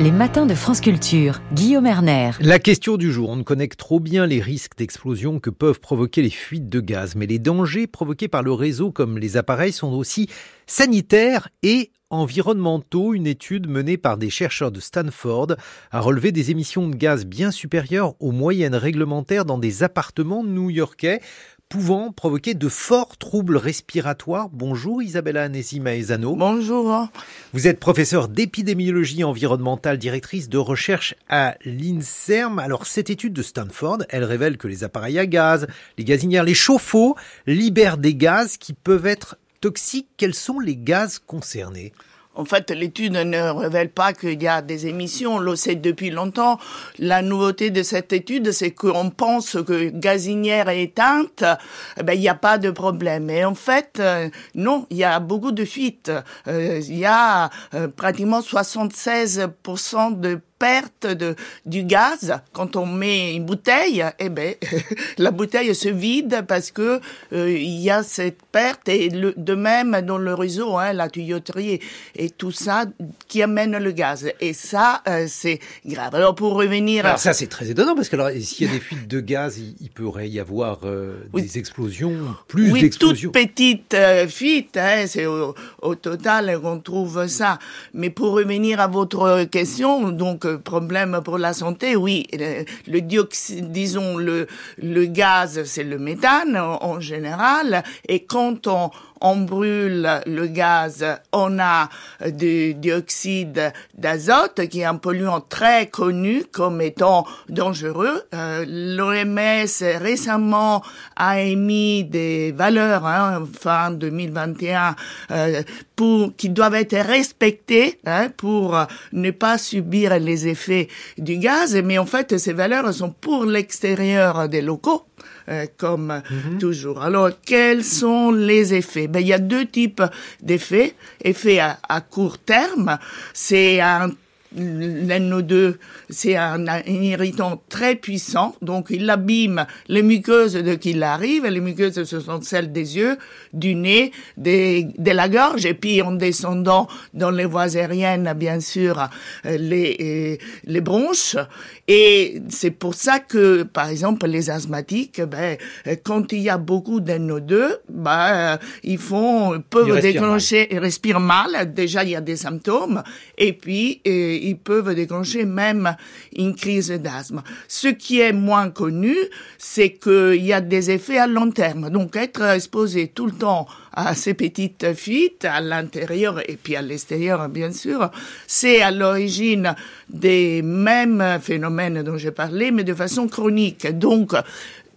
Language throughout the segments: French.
Les matins de France Culture, Guillaume Erner. La question du jour, on ne connaît trop bien les risques d'explosion que peuvent provoquer les fuites de gaz, mais les dangers provoqués par le réseau comme les appareils sont aussi sanitaires et environnementaux. Une étude menée par des chercheurs de Stanford a relevé des émissions de gaz bien supérieures aux moyennes réglementaires dans des appartements new-yorkais pouvant provoquer de forts troubles respiratoires. Bonjour Isabella Anesi Maezano. Bonjour. Vous êtes professeur d'épidémiologie environnementale, directrice de recherche à l'INSERM. Alors cette étude de Stanford, elle révèle que les appareils à gaz, les gazinières, les chauffe-eau libèrent des gaz qui peuvent être toxiques. Quels sont les gaz concernés? En fait, l'étude ne révèle pas qu'il y a des émissions, on le sait depuis longtemps. La nouveauté de cette étude, c'est qu'on pense que gazinière est éteinte, eh ben, il n'y a pas de problème. Et en fait, euh, non, il y a beaucoup de fuites. Euh, il y a euh, pratiquement 76% de perte de, du gaz, quand on met une bouteille, eh ben, la bouteille se vide parce que euh, il y a cette perte et le, de même dans le réseau, hein, la tuyauterie et tout ça qui amène le gaz. Et ça, euh, c'est grave. Alors pour revenir, alors ça c'est très étonnant parce que alors s'il y a des fuites de gaz, il, pourrait y avoir euh, des explosions, plus oui, d'explosions. toutes petites fuites, hein, c'est au, au total qu'on trouve ça. Mais pour revenir à votre question, donc problème pour la santé, oui, le, dioxyde, disons le, le gaz, c'est le méthane en général, et quand on, on brûle le gaz, on a du dioxyde d'azote qui est un polluant très connu comme étant dangereux. Euh, L'OMS récemment a émis des valeurs hein, fin 2021 euh, pour qui doivent être respectées hein, pour ne pas subir les effets du gaz. Mais en fait, ces valeurs sont pour l'extérieur des locaux euh, comme mhm. toujours. Alors, quels sont les effets? Ben, Il y a deux types d'effets. Effet à, à court terme, c'est un l'NO2, c'est un, irritant très puissant, donc il abîme les muqueuses de qui il arrive, et les muqueuses ce sont celles des yeux, du nez, des, de la gorge, et puis en descendant dans les voies aériennes, bien sûr, euh, les, euh, les bronches, et c'est pour ça que, par exemple, les asthmatiques, ben, quand il y a beaucoup d'NO2, ben, ils font, peuvent déclencher, ils respirent mal, déjà il y a des symptômes, et puis, euh, ils peuvent déclencher même une crise d'asthme. Ce qui est moins connu, c'est qu'il y a des effets à long terme. Donc être exposé tout le temps à ces petites fuites à l'intérieur et puis à l'extérieur, bien sûr, c'est à l'origine des mêmes phénomènes dont j'ai parlé, mais de façon chronique. Donc,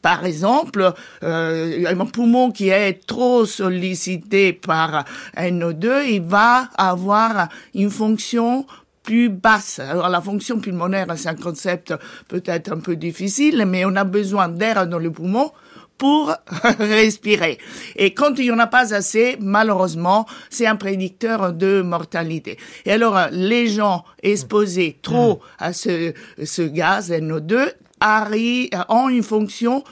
par exemple, euh, un poumon qui est trop sollicité par NO2, il va avoir une fonction plus basse. Alors la fonction pulmonaire, c'est un concept peut-être un peu difficile, mais on a besoin d'air dans le poumon pour respirer. Et quand il n'y en a pas assez, malheureusement, c'est un prédicteur de mortalité. Et alors, les gens exposés trop mm. à ce, ce gaz NO2 arrivent, ont une fonction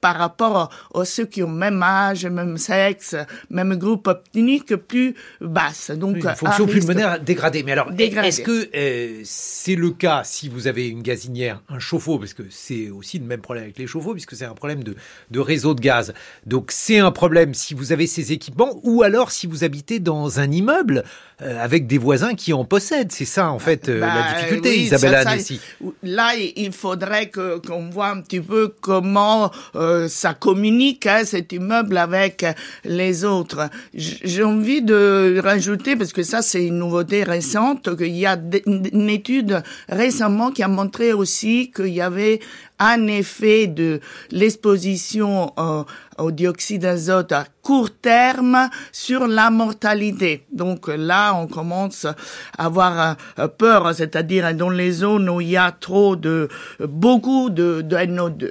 par rapport à ceux qui ont même âge, même sexe, même groupe ethnique plus basse. Donc, une fonction pulmonaire dégradée. Mais alors, est-ce que euh, c'est le cas si vous avez une gazinière, un chauffe-eau, parce que c'est aussi le même problème avec les chauffe-eau, puisque c'est un problème de, de réseau de gaz. Donc, c'est un problème si vous avez ces équipements, ou alors si vous habitez dans un immeuble euh, avec des voisins qui en possèdent. C'est ça, en fait, euh, la bah, difficulté, Isabella Annessi. Là, il faudrait qu'on voit un petit peu comment euh, ça communique, hein, cet immeuble, avec les autres. J'ai envie de rajouter, parce que ça, c'est une nouveauté récente, qu'il y a une étude récemment qui a montré aussi qu'il y avait un effet de l'exposition au dioxyde d'azote à court terme sur la mortalité. Donc là, on commence à avoir euh, peur, c'est-à-dire dans les zones où il y a trop de, beaucoup de NO2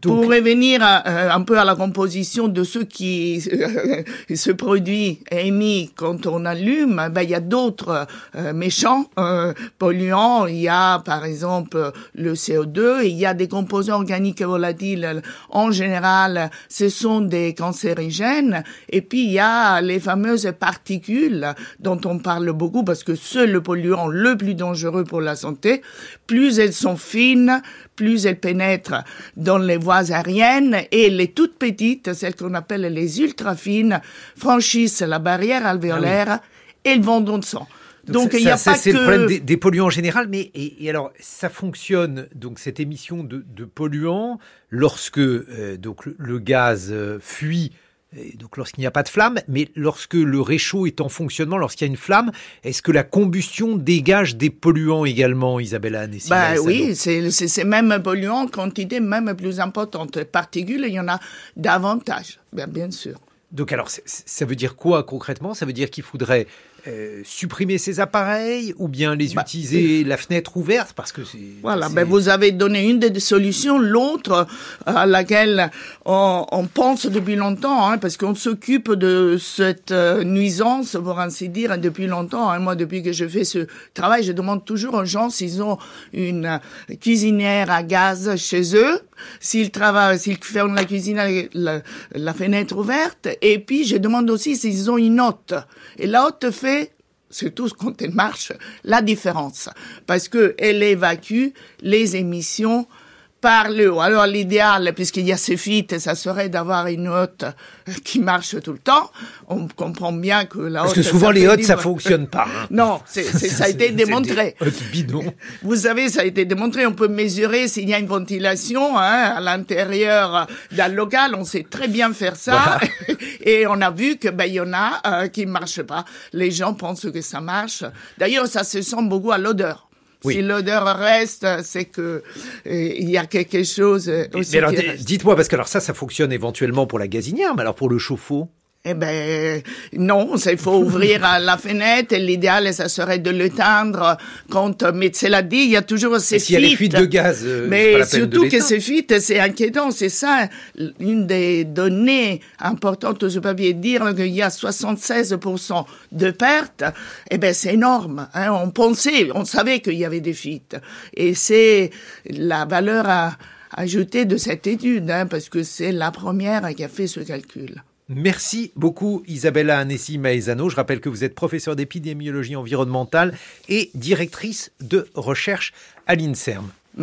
pour revenir euh, un peu à la composition de ce qui euh, se produit émis quand on allume, ben, il y a d'autres euh, méchants polluants. Il y a par exemple le CO2, il y a des composants organiques volatiles. En général, ce sont des cancérigènes. Et puis il y a les fameuses particules dont on parle beaucoup parce que c'est le polluant le plus dangereux pour la santé. Plus elles sont fines, plus elles pénètrent dans les voies aériennes et les toutes petites, celles qu'on appelle les ultra fines, franchissent la barrière alvéolaire ah et vont dans le sang. Donc, il y a pas que... c'est le problème des, polluants en général, mais et, alors ça fonctionne donc cette émission de, polluants lorsque euh, donc le, gaz euh, fuit donc lorsqu'il n'y a pas de flamme, mais lorsque le réchaud est en fonctionnement, lorsqu'il y a une flamme, est-ce que la combustion dégage des polluants également, Isabella Bah oui, c'est même polluant, quantité même plus importante. Particules, il y en a davantage, bien, bien sûr. Donc alors, ça veut dire quoi concrètement? Ça veut dire qu'il faudrait euh, supprimer ces appareils ou bien les bah, utiliser la fenêtre ouverte? Parce que voilà ben vous avez donné une des solutions l'autre à laquelle on, on, pense depuis longtemps hein, parce qu'on s'occupe de cette euh, nuisance pour ainsi dire depuis longtemps hein. moi depuis que je fais ce travail je demande toujours aux gens s'ils ont une cuisinière à gaz chez eux s'ils travaillent s'ils font la cuisine avec la, fenêtre ouverte et puis je demande aussi s'ils ont une hôte et la hôte fait surtout quand elle marche, la différence. Parce qu'elle évacue les émissions par le haut. Alors l'idéal, puisqu'il y a ces fuites, ça serait d'avoir une hotte qui marche tout le temps. On comprend bien que la Parce que souvent les hottes, ça fonctionne pas. Hein. Non, ça a été démontré. bidon. Vous savez, ça a été démontré. On peut mesurer s'il y a une ventilation hein, à l'intérieur d'un local. On sait très bien faire ça. Et on a vu que ben il y en a euh, qui marchent pas. Les gens pensent que ça marche. D'ailleurs, ça se sent beaucoup à l'odeur. Si l'odeur reste, c'est que euh, il y a quelque chose euh, aussi. Mais alors, dites-moi, parce que alors ça, ça fonctionne éventuellement pour la gazinière, mais alors pour le chauffe-eau? Eh ben non, il faut ouvrir la fenêtre et l'idéal, ça serait de l'éteindre quand. Mais cela dit, il y a toujours ces fuites. S'il y a les fuites de gaz, euh, mais surtout que ces fuites, c'est inquiétant. C'est ça une des données importantes je peux bien dire qu'il y a 76% de pertes. Eh ben c'est énorme. Hein. On pensait, on savait qu'il y avait des fuites, et c'est la valeur à ajouter de cette étude, hein, parce que c'est la première qui a fait ce calcul. Merci beaucoup Isabella Anessi Maezano. Je rappelle que vous êtes professeur d'épidémiologie environnementale et directrice de recherche à l'INSERM.